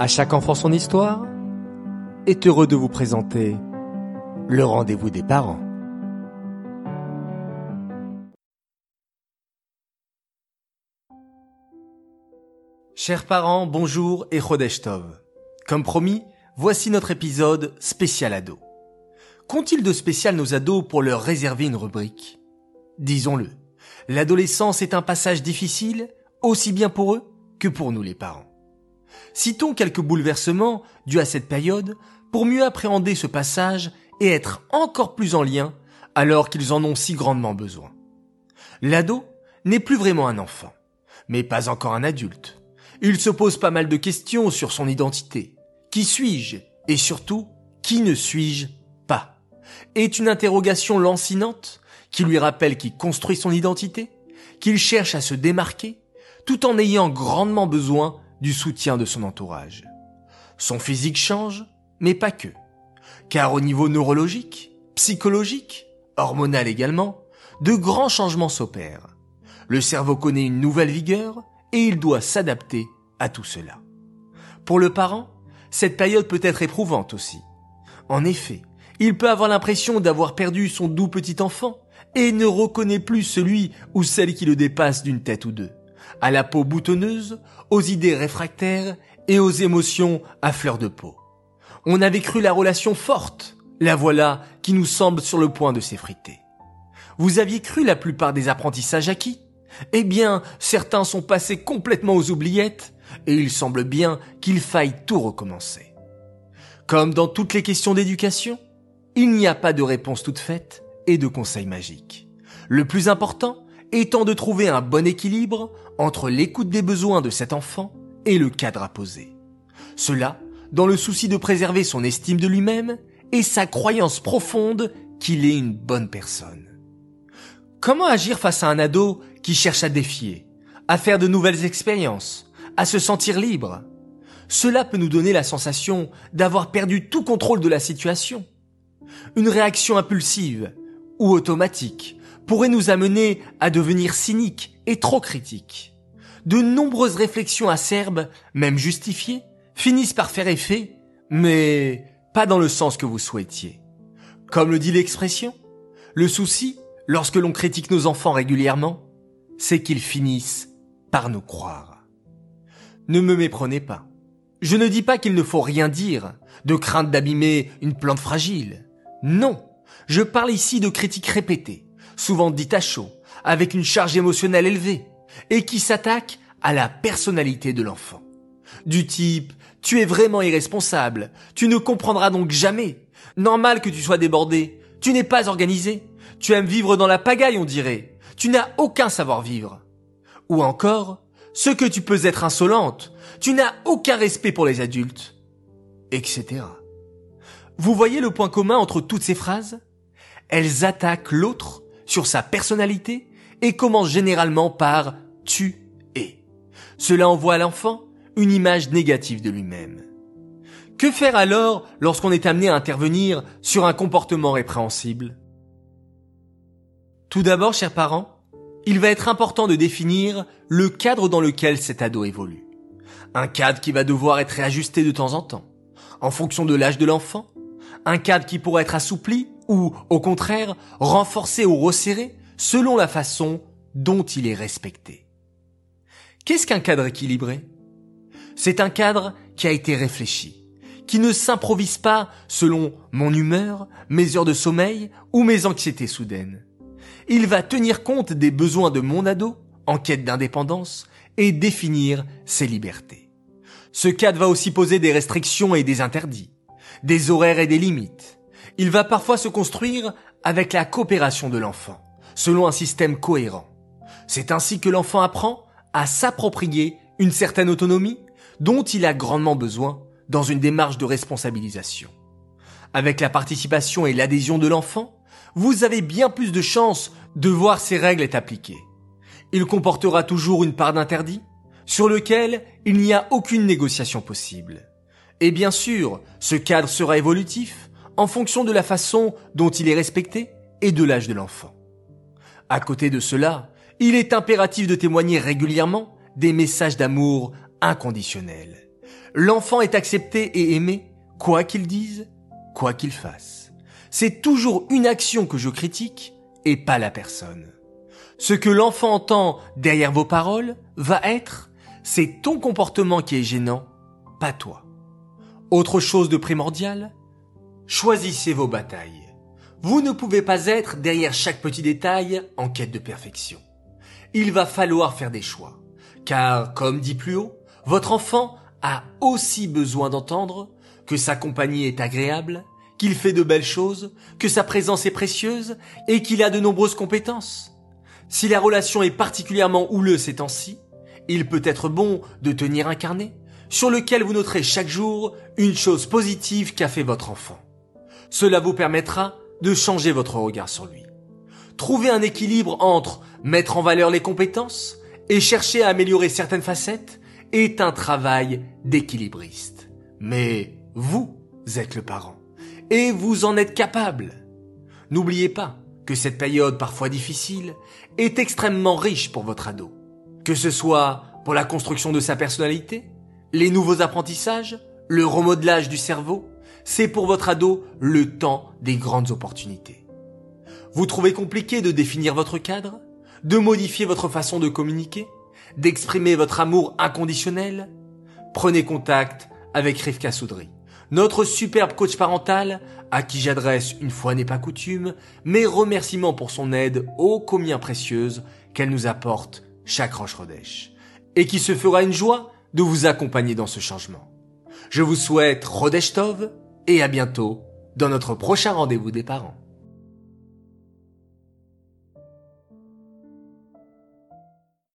À chaque enfant son histoire est heureux de vous présenter le rendez-vous des parents. Chers parents, bonjour et Chodesh Tov. Comme promis, voici notre épisode spécial ado. Qu'ont-ils de spécial nos ados pour leur réserver une rubrique? Disons-le, l'adolescence est un passage difficile, aussi bien pour eux que pour nous les parents. Citons quelques bouleversements dus à cette période pour mieux appréhender ce passage et être encore plus en lien alors qu'ils en ont si grandement besoin. L'ado n'est plus vraiment un enfant, mais pas encore un adulte. Il se pose pas mal de questions sur son identité. Qui suis-je? Et surtout, qui ne suis-je pas? Est une interrogation lancinante qui lui rappelle qu'il construit son identité, qu'il cherche à se démarquer, tout en ayant grandement besoin du soutien de son entourage. Son physique change, mais pas que. Car au niveau neurologique, psychologique, hormonal également, de grands changements s'opèrent. Le cerveau connaît une nouvelle vigueur et il doit s'adapter à tout cela. Pour le parent, cette période peut être éprouvante aussi. En effet, il peut avoir l'impression d'avoir perdu son doux petit enfant et ne reconnaît plus celui ou celle qui le dépasse d'une tête ou deux, à la peau boutonneuse, aux idées réfractaires et aux émotions à fleur de peau. On avait cru la relation forte, la voilà qui nous semble sur le point de s'effriter. Vous aviez cru la plupart des apprentissages acquis? Eh bien, certains sont passés complètement aux oubliettes, et il semble bien qu'il faille tout recommencer. Comme dans toutes les questions d'éducation, il n'y a pas de réponse toute faite et de conseils magiques. Le plus important étant de trouver un bon équilibre entre l'écoute des besoins de cet enfant et le cadre à poser. Cela dans le souci de préserver son estime de lui-même et sa croyance profonde qu'il est une bonne personne. Comment agir face à un ado qui cherche à défier, à faire de nouvelles expériences, à se sentir libre? Cela peut nous donner la sensation d'avoir perdu tout contrôle de la situation. Une réaction impulsive ou automatique pourrait nous amener à devenir cyniques et trop critiques. De nombreuses réflexions acerbes, même justifiées, finissent par faire effet, mais pas dans le sens que vous souhaitiez. Comme le dit l'expression, le souci, lorsque l'on critique nos enfants régulièrement, c'est qu'ils finissent par nous croire. Ne me méprenez pas. Je ne dis pas qu'il ne faut rien dire, de crainte d'abîmer une plante fragile. Non, je parle ici de critiques répétées, souvent dites à chaud, avec une charge émotionnelle élevée, et qui s'attaquent à la personnalité de l'enfant. Du type, tu es vraiment irresponsable, tu ne comprendras donc jamais. Normal que tu sois débordé, tu n'es pas organisé, tu aimes vivre dans la pagaille on dirait, tu n'as aucun savoir-vivre. Ou encore, ce que tu peux être insolente, tu n'as aucun respect pour les adultes, etc. Vous voyez le point commun entre toutes ces phrases? Elles attaquent l'autre sur sa personnalité et commencent généralement par tu es. Cela envoie à l'enfant une image négative de lui-même. Que faire alors lorsqu'on est amené à intervenir sur un comportement répréhensible? Tout d'abord, chers parents, il va être important de définir le cadre dans lequel cet ado évolue. Un cadre qui va devoir être réajusté de temps en temps, en fonction de l'âge de l'enfant, un cadre qui pourrait être assoupli ou, au contraire, renforcé ou resserré selon la façon dont il est respecté. Qu'est-ce qu'un cadre équilibré? C'est un cadre qui a été réfléchi, qui ne s'improvise pas selon mon humeur, mes heures de sommeil ou mes anxiétés soudaines. Il va tenir compte des besoins de mon ado, en quête d'indépendance, et définir ses libertés. Ce cadre va aussi poser des restrictions et des interdits, des horaires et des limites. Il va parfois se construire avec la coopération de l'enfant, selon un système cohérent. C'est ainsi que l'enfant apprend à s'approprier une certaine autonomie dont il a grandement besoin dans une démarche de responsabilisation. Avec la participation et l'adhésion de l'enfant, vous avez bien plus de chances de voir ces règles être appliquées. Il comportera toujours une part d'interdit, sur lequel il n'y a aucune négociation possible. Et bien sûr, ce cadre sera évolutif en fonction de la façon dont il est respecté et de l'âge de l'enfant. À côté de cela, il est impératif de témoigner régulièrement des messages d'amour inconditionnels. L'enfant est accepté et aimé, quoi qu'il dise, quoi qu'il fasse. C'est toujours une action que je critique et pas la personne. Ce que l'enfant entend derrière vos paroles va être, c'est ton comportement qui est gênant, pas toi. Autre chose de primordial, choisissez vos batailles. Vous ne pouvez pas être derrière chaque petit détail en quête de perfection. Il va falloir faire des choix. Car, comme dit plus haut, votre enfant a aussi besoin d'entendre que sa compagnie est agréable, qu'il fait de belles choses, que sa présence est précieuse et qu'il a de nombreuses compétences. Si la relation est particulièrement houleuse ces temps-ci, il peut être bon de tenir un carnet sur lequel vous noterez chaque jour une chose positive qu'a fait votre enfant. Cela vous permettra de changer votre regard sur lui. Trouver un équilibre entre mettre en valeur les compétences et chercher à améliorer certaines facettes est un travail d'équilibriste. Mais vous êtes le parent et vous en êtes capable. N'oubliez pas que cette période parfois difficile est extrêmement riche pour votre ado. Que ce soit pour la construction de sa personnalité, les nouveaux apprentissages, le remodelage du cerveau, c'est pour votre ado le temps des grandes opportunités. Vous trouvez compliqué de définir votre cadre, de modifier votre façon de communiquer, d'exprimer votre amour inconditionnel? Prenez contact avec Rivka Soudry, notre superbe coach parental, à qui j'adresse une fois n'est pas coutume, mes remerciements pour son aide ô combien précieuse qu'elle nous apporte chaque Roche Rodèche, et qui se fera une joie de vous accompagner dans ce changement. Je vous souhaite Rodèche Tov, et à bientôt dans notre prochain rendez-vous des parents.